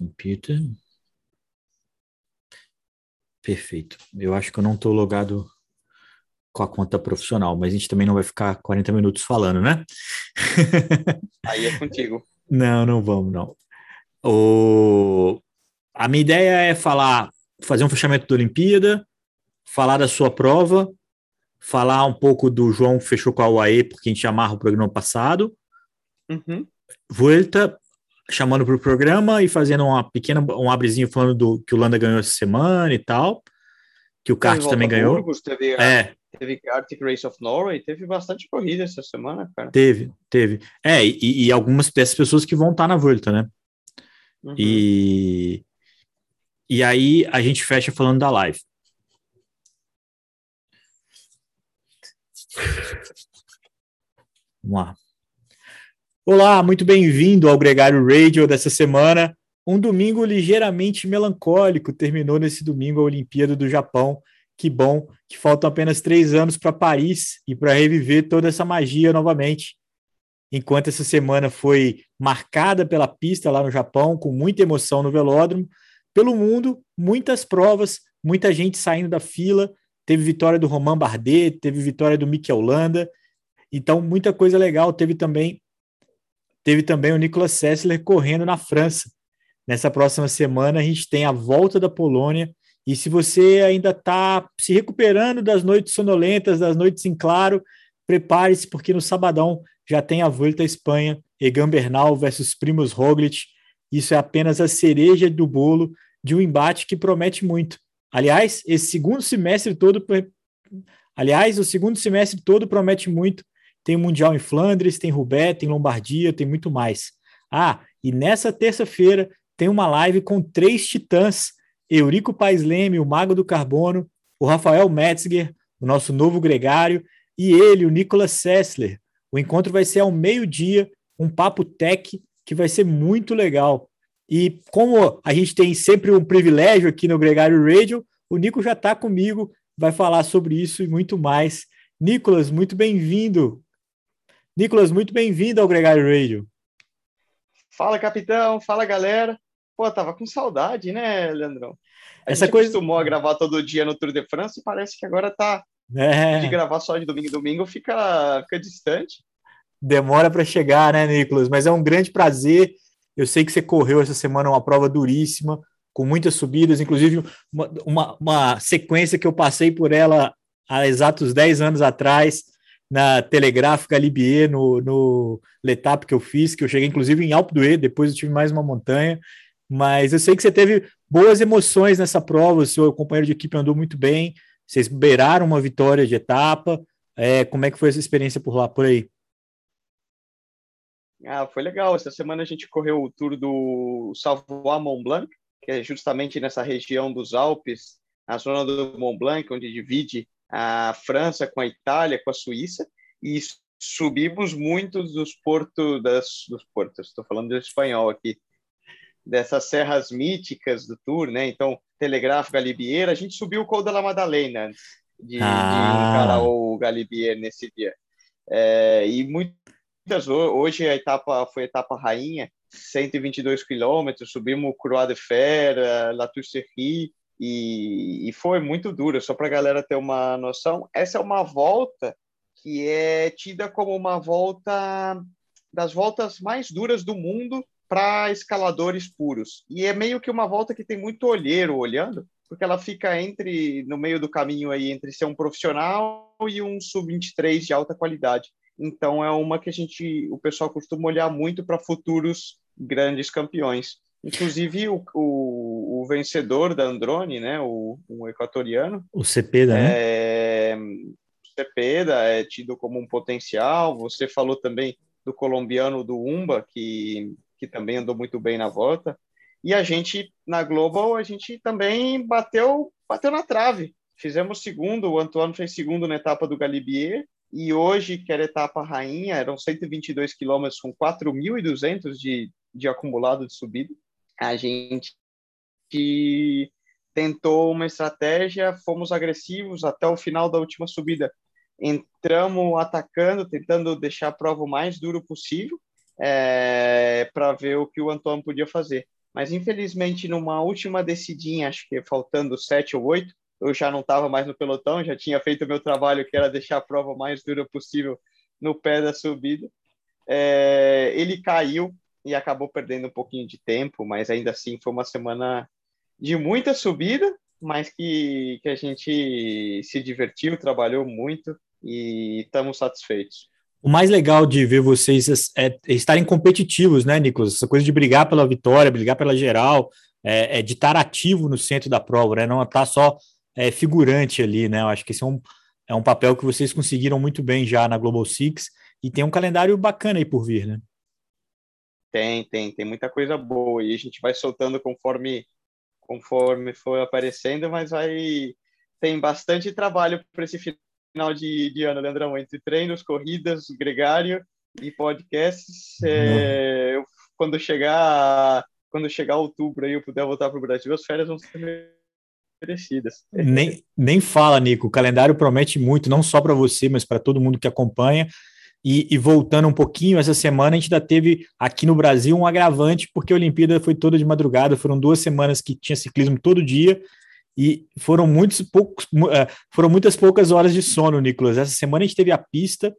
computer. Perfeito. Eu acho que eu não estou logado com a conta profissional, mas a gente também não vai ficar 40 minutos falando, né? Aí é contigo. não, não vamos, não. O... A minha ideia é falar, fazer um fechamento da Olimpíada, falar da sua prova, falar um pouco do João que fechou com a UAE, porque a gente amarra o programa passado. Uhum. Volta chamando para o programa e fazendo uma pequena um abrezinho falando do que o Landa ganhou essa semana e tal, que o Kart também ganhou. Burgos, teve, É, teve Arctic Race of Norway, teve bastante corrida essa semana, cara. teve, teve. É, e, e algumas dessas pessoas que vão estar na Volta, né? Uhum. E, e aí a gente fecha falando da live. Vamos lá. Olá, muito bem-vindo ao Gregário Radio dessa semana. Um domingo ligeiramente melancólico terminou nesse domingo a Olimpíada do Japão. Que bom que faltam apenas três anos para Paris e para reviver toda essa magia novamente. Enquanto essa semana foi marcada pela pista lá no Japão, com muita emoção no velódromo, pelo mundo, muitas provas, muita gente saindo da fila. Teve vitória do Romain Bardet, teve vitória do Mikel Landa. Então, muita coisa legal. Teve também teve também o Nicolas Sessler correndo na França. Nessa próxima semana, a gente tem a volta da Polônia. E se você ainda está se recuperando das noites sonolentas, das noites em claro, prepare-se, porque no sabadão já tem a Volta à Espanha, Egan Bernal versus Primoz Roglic. Isso é apenas a cereja do bolo de um embate que promete muito. Aliás, esse segundo semestre todo, aliás, o segundo semestre todo promete muito. Tem Mundial em Flandres, tem Roubaix, tem Lombardia, tem muito mais. Ah, e nessa terça-feira tem uma live com três titãs: Eurico Paes Leme, o Mago do Carbono, o Rafael Metzger, o nosso novo gregário, e ele, o Nicolas Sessler. O encontro vai ser ao meio-dia, um papo tech que vai ser muito legal. E como a gente tem sempre um privilégio aqui no Gregário Radio, o Nico já está comigo, vai falar sobre isso e muito mais. Nicolas, muito bem-vindo. Nicolas, muito bem-vindo ao Gregário Radio. Fala, capitão. Fala, galera. Pô, tava com saudade, né, Leandrão? A Essa gente coisa- acostumou a gravar todo dia no Tour de France e parece que agora tá de É, gravar só de domingo em domingo fica, fica distante. demora para chegar, né, Nicolas? Mas é um grande prazer. Eu sei que você correu essa semana uma prova duríssima, com muitas subidas, inclusive uma, uma, uma sequência que eu passei por ela há exatos 10 anos atrás, na Telegráfica Libier, no, no Letap que eu fiz, que eu cheguei inclusive em Alpe d'Huez, depois eu tive mais uma montanha. Mas eu sei que você teve boas emoções nessa prova, o seu companheiro de equipe andou muito bem, vocês beiraram uma vitória de etapa. É, como é que foi essa experiência por lá, por aí? Ah, foi legal. Essa semana a gente correu o tour do Savoie Mont Blanc, que é justamente nessa região dos Alpes, na zona do Mont Blanc, onde divide a França com a Itália, com a Suíça, e subimos muitos dos portos das dos portos. Estou falando de espanhol aqui, dessas serras míticas do tour, né? Então, Telegráfico Galibier, a gente subiu o Col de la Madalena de, de Ah. encarar o Galibier nesse dia. É, e muitas ho- hoje a etapa foi a etapa rainha, 122 quilômetros, subimos Croix de Fer, eh, La Tousserie, e, e foi muito duro, só para a galera ter uma noção. Essa é uma volta que é tida como uma volta das voltas mais duras do mundo para escaladores puros. E é meio que uma volta que tem muito olheiro olhando, porque ela fica entre no meio do caminho aí entre ser um profissional e um sub-23 de alta qualidade. Então é uma que a gente, o pessoal costuma olhar muito para futuros grandes campeões. Inclusive o, o vencedor da Androne, né, o, o equatoriano, O Cepeda, né? é, Cepeda é tido como um potencial. Você falou também do colombiano do Umba, que, que também andou muito bem na volta. E a gente, na Global, a gente também bateu, bateu na trave. Fizemos segundo, o Antoine fez segundo na etapa do Galibier, e hoje, que era a etapa rainha, eram 122 quilômetros com 4.200 de, de acumulado de subida. A gente tentou uma estratégia, fomos agressivos até o final da última subida. Entramos atacando, tentando deixar a prova o mais duro possível, é, para ver o que o Antônio podia fazer. Mas infelizmente, numa última descidinha, acho que faltando sete ou oito, eu já não estava mais no pelotão, já tinha feito o meu trabalho, que era deixar a prova mais dura possível no pé da subida. É, ele caiu e acabou perdendo um pouquinho de tempo, mas ainda assim foi uma semana de muita subida, mas que, que a gente se divertiu, trabalhou muito e estamos satisfeitos. O mais legal de ver vocês é, estarem competitivos, né, Nicolas? Essa coisa de brigar pela vitória, brigar pela geral, é, é de estar ativo no centro da prova, né? Não estar só é, figurante ali, né? Eu acho que esse é um, é um papel que vocês conseguiram muito bem já na Global Six e tem um calendário bacana aí por vir, né? Tem, tem, tem muita coisa boa e a gente vai soltando conforme conforme for aparecendo, mas vai tem bastante trabalho para esse final de, de ano, Leandrão, entre treinos, corridas, gregário e podcasts. É, eu, quando chegar quando chegar outubro e eu puder voltar para o Brasil, as férias vão ser merecidas. Nem, nem fala, Nico. O calendário promete muito, não só para você, mas para todo mundo que acompanha. E, e, voltando um pouquinho, essa semana a gente ainda teve aqui no Brasil um agravante, porque a Olimpíada foi toda de madrugada, foram duas semanas que tinha ciclismo todo dia, e foram muitos poucos, é, foram muitas poucas horas de sono, Nicolas. Essa semana a gente teve a pista,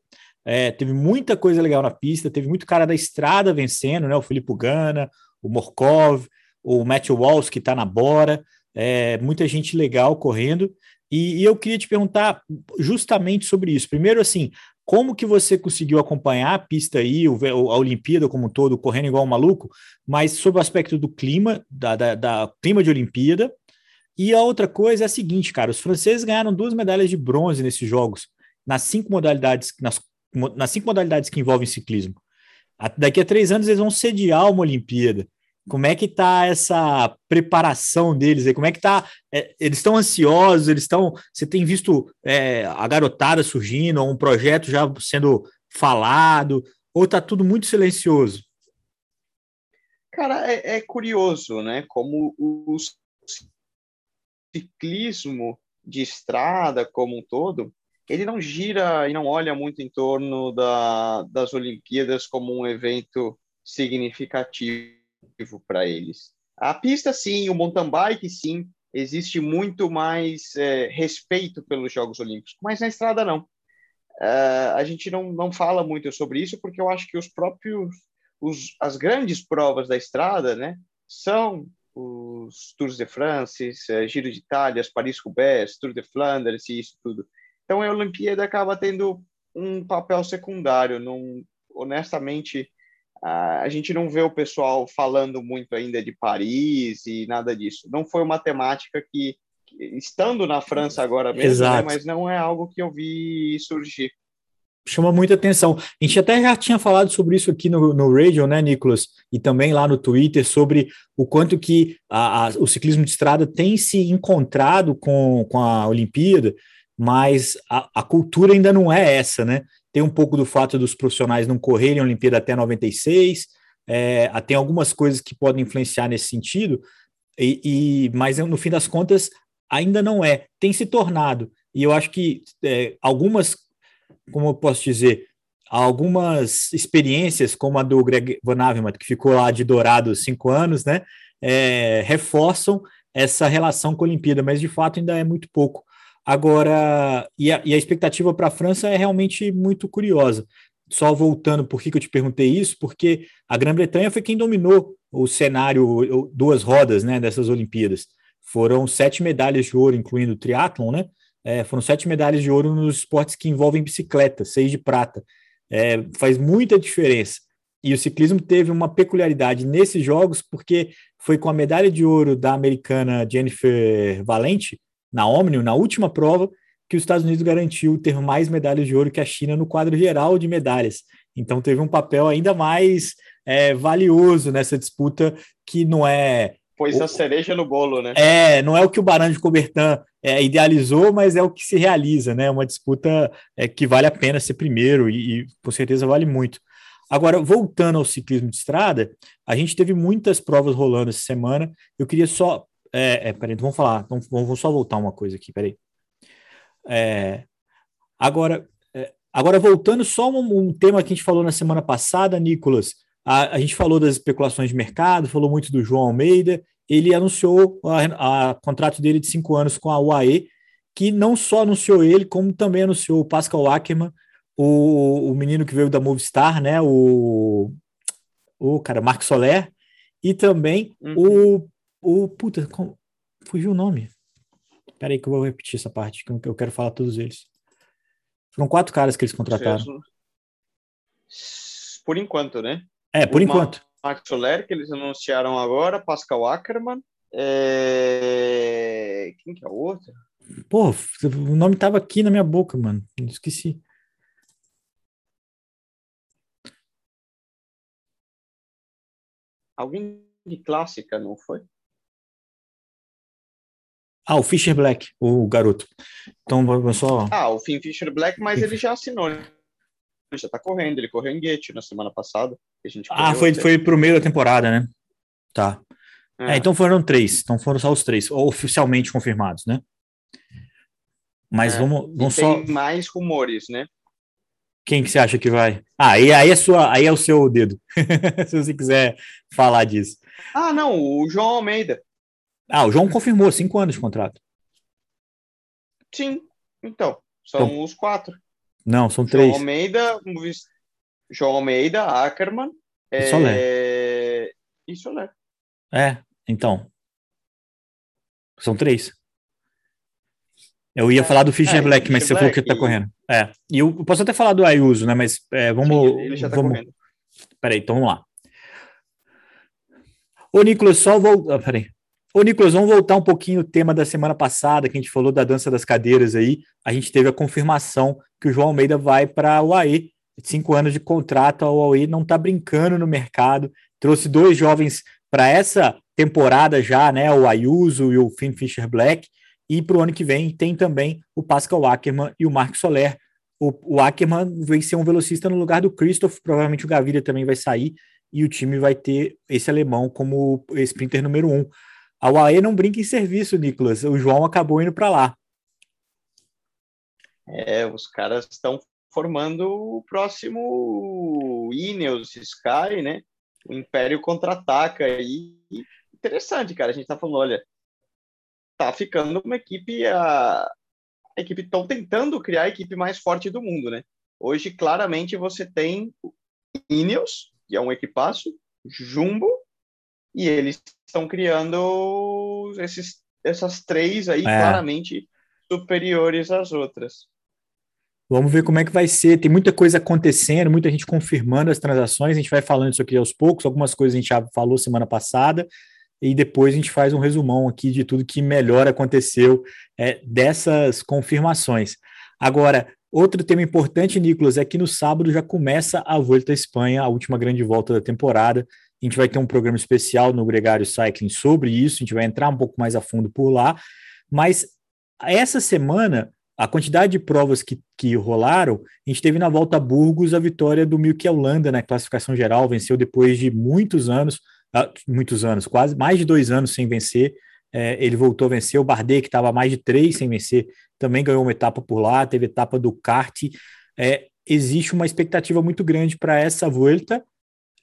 é, teve muita coisa legal na pista, teve muito cara da estrada vencendo, né? O Felipe Gana, o Morkov, o Matthew Walsh, que está na Bora, é, muita gente legal correndo. E, e, eu queria te perguntar justamente sobre isso. Primeiro, assim, como que você conseguiu acompanhar a pista aí, a Olimpíada como um todo, correndo igual um maluco, mas sobre o aspecto do clima, da, da, da clima de Olimpíada, e a outra coisa é a seguinte, cara, os franceses ganharam duas medalhas de bronze nesses jogos, nas cinco modalidades, nas, nas cinco modalidades que envolvem ciclismo. Daqui a três anos eles vão sediar uma Olimpíada. Como é que tá essa preparação deles aí? Como é que tá? É, eles estão ansiosos, eles estão. Você tem visto é, a garotada surgindo, um projeto já sendo falado, ou tá tudo muito silencioso? Cara, é, é curioso, né? Como o ciclismo de estrada como um todo, ele não gira e não olha muito em torno da, das Olimpíadas como um evento significativo para eles. A pista, sim, o mountain bike, sim, existe muito mais é, respeito pelos Jogos Olímpicos, mas na estrada não. Uh, a gente não, não fala muito sobre isso porque eu acho que os próprios os, as grandes provas da estrada, né, são os Tours de France, é, Giro de Itália, Paris-Roubaix, Tour de Flandres e isso tudo. Então a Olimpíada acaba tendo um papel secundário. Não, honestamente, a gente não vê o pessoal falando muito ainda de Paris e nada disso. Não foi uma temática que, estando na França agora mesmo, né, mas não é algo que eu vi surgir chama muita atenção. A gente até já tinha falado sobre isso aqui no, no radio, né, Nicolas? E também lá no Twitter, sobre o quanto que a, a, o ciclismo de estrada tem se encontrado com, com a Olimpíada, mas a, a, cultura ainda não é essa, né? Tem um pouco do fato dos profissionais não correrem a Olimpíada até 96, é, tem algumas coisas que podem influenciar nesse sentido, e, e, mas no fim das contas ainda não é, tem se tornado. E eu acho que é, algumas como eu posso dizer, algumas experiências, como a do Greg Van Avermaet, que ficou lá de dourado cinco anos, né, é, reforçam essa relação com a Olimpíada, mas de fato ainda é muito pouco. Agora, e a, e a expectativa para a França é realmente muito curiosa. Só voltando, por que, que eu te perguntei isso? Porque a Grã-Bretanha foi quem dominou o cenário, duas rodas né, dessas Olimpíadas. Foram sete medalhas de ouro, incluindo o triatlon, né? É, foram sete medalhas de ouro nos esportes que envolvem bicicleta, seis de prata. É, faz muita diferença. E o ciclismo teve uma peculiaridade nesses jogos, porque foi com a medalha de ouro da americana Jennifer Valente, na Omnium, na última prova, que os Estados Unidos garantiu ter mais medalhas de ouro que a China no quadro geral de medalhas. Então teve um papel ainda mais é, valioso nessa disputa, que não é Pôs a cereja no bolo, né? É, não é o que o Barão de Coubertin é, idealizou, mas é o que se realiza, né? Uma disputa é, que vale a pena ser primeiro e, e com certeza vale muito. Agora, voltando ao ciclismo de estrada, a gente teve muitas provas rolando essa semana. Eu queria só. É, é, peraí, vamos falar, vamos, vamos só voltar uma coisa aqui, peraí. É, agora, é, agora, voltando só um, um tema que a gente falou na semana passada, Nicolas, a, a gente falou das especulações de mercado, falou muito do João Almeida, ele anunciou o contrato dele de cinco anos com a UAE, que não só anunciou ele, como também anunciou o Pascal Ackermann, o, o menino que veio da Movistar, né? O, o cara, Marco Soler, e também uhum. O. Puta, com, fugiu o nome. Peraí que eu vou repetir essa parte, que eu quero falar todos eles. Foram quatro caras que eles contrataram. Por enquanto, né? É, por o enquanto. Marco Soler, que eles anunciaram agora, Pascal Ackermann. É... Quem que é o outro? Pô, o nome tava aqui na minha boca, mano. Esqueci. Alguém de clássica, não foi? Ah, o Fischer Black, o garoto. Então, vamos só. Ah, o Finn Fischer Black, mas ele já assinou. Ele já tá correndo, ele correu em Goethe na semana passada. ah, foi, foi pro meio da temporada, né? Tá. É. É, então foram três. Então foram só os três, oficialmente confirmados, né? Mas é. vamos, vamos só. Tem mais rumores, né? Quem que você acha que vai? Ah, e aí é sua, aí é o seu dedo. Se você quiser falar disso. Ah, não, o João Almeida. Ah, o João confirmou cinco anos de contrato. Sim, então são então, os quatro. Não, são três. João Almeida, João Almeida, Ackerman e é... Soler. E Soler. É, então são três. Eu ia é, falar do Fischer é, Black, mas você falou que ele tá correndo. É. E eu posso até falar do Ayuso, né? Mas é, vamos. Ele já tá vamos... correndo. Peraí, então vamos lá. Ô, Nicolas, só voltar. Ah, peraí. Ô, Nicolas, vamos voltar um pouquinho o tema da semana passada, que a gente falou da dança das cadeiras aí. A gente teve a confirmação que o João Almeida vai para a UAE. Cinco anos de contrato, a UAE não está brincando no mercado. Trouxe dois jovens para essa temporada já, né? O Ayuso e o Finn Fisher Black. E para o ano que vem tem também o Pascal Ackermann e o Mark Soler. O, o Ackermann vai ser um velocista no lugar do Christoph, provavelmente o Gaviria também vai sair, e o time vai ter esse alemão como sprinter número um. A UAE não brinca em serviço, Nicolas. O João acabou indo para lá. É, os caras estão formando o próximo Ineos Sky, né? O Império contra-ataca. E interessante, cara. A gente tá falando, olha, tá ficando uma equipe a, a equipe estão tentando criar a equipe mais forte do mundo, né? Hoje claramente você tem Ineos, que é um equipaço, Jumbo, e eles estão criando esses, essas três aí é. claramente superiores às outras. Vamos ver como é que vai ser. Tem muita coisa acontecendo, muita gente confirmando as transações. A gente vai falando isso aqui aos poucos. Algumas coisas a gente já falou semana passada e depois a gente faz um resumão aqui de tudo que melhor aconteceu é, dessas confirmações. Agora, outro tema importante, Nicolas, é que no sábado já começa a Volta à Espanha, a última grande volta da temporada. A gente vai ter um programa especial no Gregário Cycling sobre isso, a gente vai entrar um pouco mais a fundo por lá, mas essa semana a quantidade de provas que, que rolaram, a gente teve na volta a Burgos a vitória do Milky Holanda na classificação geral, venceu depois de muitos anos, muitos anos, quase mais de dois anos sem vencer. É, ele voltou a vencer. O Bardet, que estava mais de três sem vencer, também ganhou uma etapa por lá. Teve etapa do kart. É, existe uma expectativa muito grande para essa volta,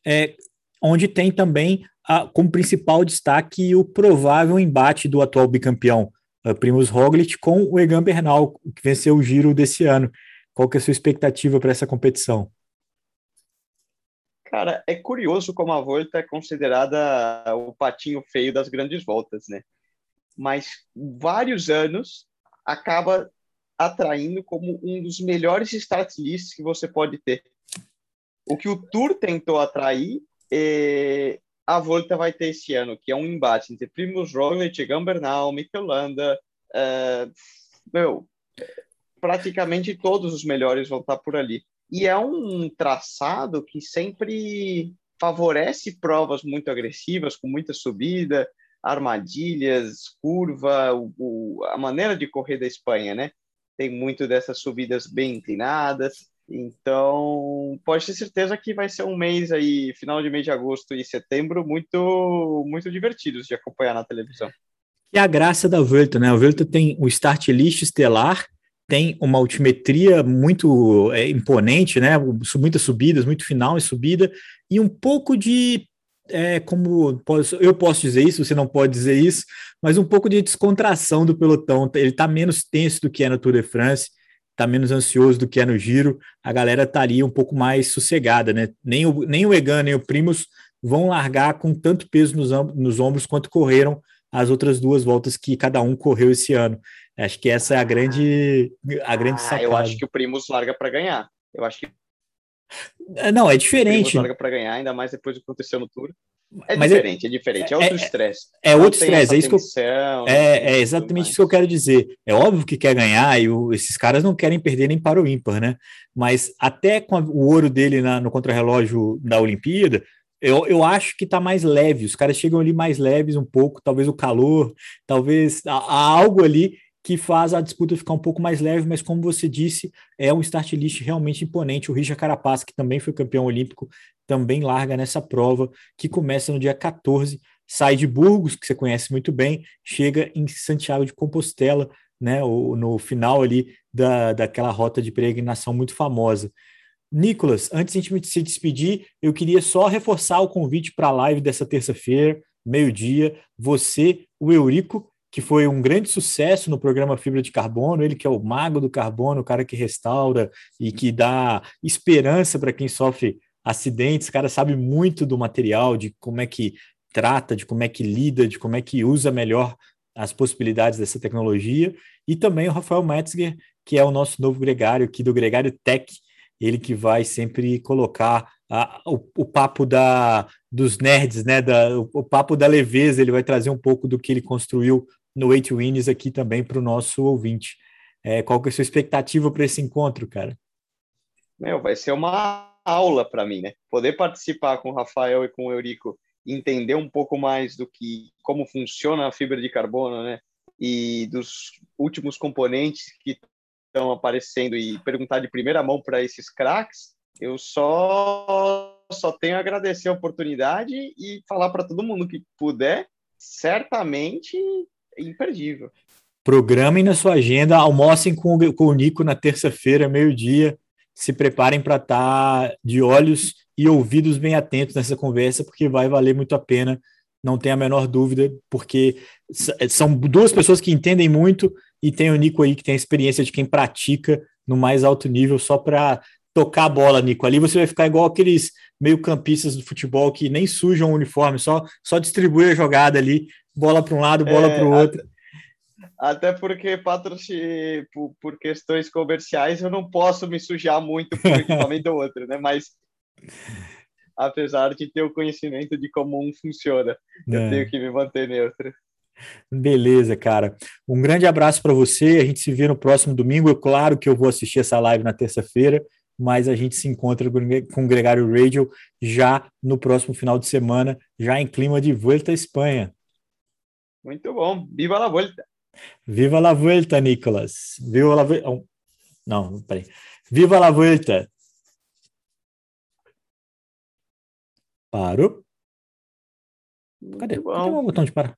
é, onde tem também a, como principal destaque o provável embate do atual bicampeão uh, Primus Roglic com o Egan Bernal, que venceu o Giro desse ano. Qual que é a sua expectativa para essa competição? Cara, é curioso como a Volta é considerada o patinho feio das grandes voltas, né? Mas vários anos acaba atraindo como um dos melhores start lists que você pode ter. O que o Tour tentou atrair, é... a Volta vai ter esse ano, que é um embate entre Primoz Roglic, Egan Bernal, Michelanda, é... meu, praticamente todos os melhores vão estar por ali. E é um traçado que sempre favorece provas muito agressivas, com muita subida, armadilhas, curva, o, o, a maneira de correr da Espanha, né? Tem muito dessas subidas bem inclinadas. Então, pode ter certeza que vai ser um mês aí, final de mês de agosto e setembro, muito muito divertidos de acompanhar na televisão. E a graça da Vuelta, né? A Vuelta tem o start list estelar, tem uma altimetria muito é, imponente, né? Muitas subidas, muito final e subida, e um pouco de é, como posso, eu posso dizer isso, você não pode dizer isso, mas um pouco de descontração do pelotão. Ele está menos tenso do que é no Tour de France, está menos ansioso do que é no Giro. A galera estaria um pouco mais sossegada, né? Nem o, nem o Egan nem o Primos vão largar com tanto peso nos, nos ombros quanto correram as outras duas voltas que cada um correu esse ano. Acho que essa é a grande, a grande ah, sacada. Eu acho que o Primos larga para ganhar. Eu acho que é, não, é diferente. larga para ganhar, ainda mais depois do que aconteceu no Tour. É Mas diferente, é, é diferente, é, é outro estresse. É, é outro estresse, é isso que eu, é, é exatamente isso que eu quero dizer. É óbvio que quer ganhar e o, esses caras não querem perder nem para o ímpar, né? Mas até com a, o ouro dele na, no contrarrelógio da Olimpíada, eu, eu acho que está mais leve. Os caras chegam ali mais leves um pouco, talvez o calor, talvez há, há algo ali que faz a disputa ficar um pouco mais leve, mas como você disse, é um start list realmente imponente. O Richard Carapaz, que também foi campeão olímpico, também larga nessa prova, que começa no dia 14, sai de Burgos, que você conhece muito bem, chega em Santiago de Compostela, né, no final ali da, daquela rota de peregrinação muito famosa. Nicolas, antes de a gente se despedir, eu queria só reforçar o convite para a live dessa terça-feira, meio-dia. Você, o Eurico que foi um grande sucesso no programa Fibra de Carbono, ele que é o mago do carbono, o cara que restaura e que dá esperança para quem sofre acidentes, o cara sabe muito do material, de como é que trata, de como é que lida, de como é que usa melhor as possibilidades dessa tecnologia, e também o Rafael Metzger, que é o nosso novo gregário aqui do Gregário Tech, ele que vai sempre colocar a, o, o, papo da, dos nerds, né, da, o, o, papo da leveza, ele vai trazer um pouco do que ele construiu no Eight Wins aqui também para o nosso ouvinte. É, qual que é a sua expectativa para esse encontro, cara? Meu, vai ser uma aula para mim, né? Poder participar com o Rafael e com o Eurico, entender um pouco mais do que como funciona a fibra de carbono, né? E dos últimos componentes que estão aparecendo e perguntar de primeira mão para esses craques, eu só só tenho a agradecer a oportunidade e falar para todo mundo que puder, certamente imperdível. Programem na sua agenda, almocem com com o Nico na terça-feira, meio-dia. Se preparem para estar tá de olhos e ouvidos bem atentos nessa conversa, porque vai valer muito a pena, não tem a menor dúvida, porque são duas pessoas que entendem muito e tem o Nico aí que tem a experiência de quem pratica no mais alto nível só para tocar a bola, Nico. Ali você vai ficar igual aqueles meio-campistas do futebol que nem sujam o uniforme, só, só distribui a jogada ali, bola para um lado, bola é, para o outro. Até, até porque patrocínio, por, por, questões comerciais eu não posso me sujar muito por um equipamento ou outro, né? Mas apesar de ter o conhecimento de como um funciona, é. eu tenho que me manter neutro. Beleza, cara. Um grande abraço para você. A gente se vê no próximo domingo. É claro que eu vou assistir essa live na terça-feira mas a gente se encontra com o Gregário Radio já no próximo final de semana, já em clima de Vuelta à Espanha. Muito bom. Viva la Vuelta! Viva la Vuelta, Nicolas! Viva la Vuelta! Oh, não, peraí. Viva la Vuelta! Parou? Cadê? Cadê o botão de parar?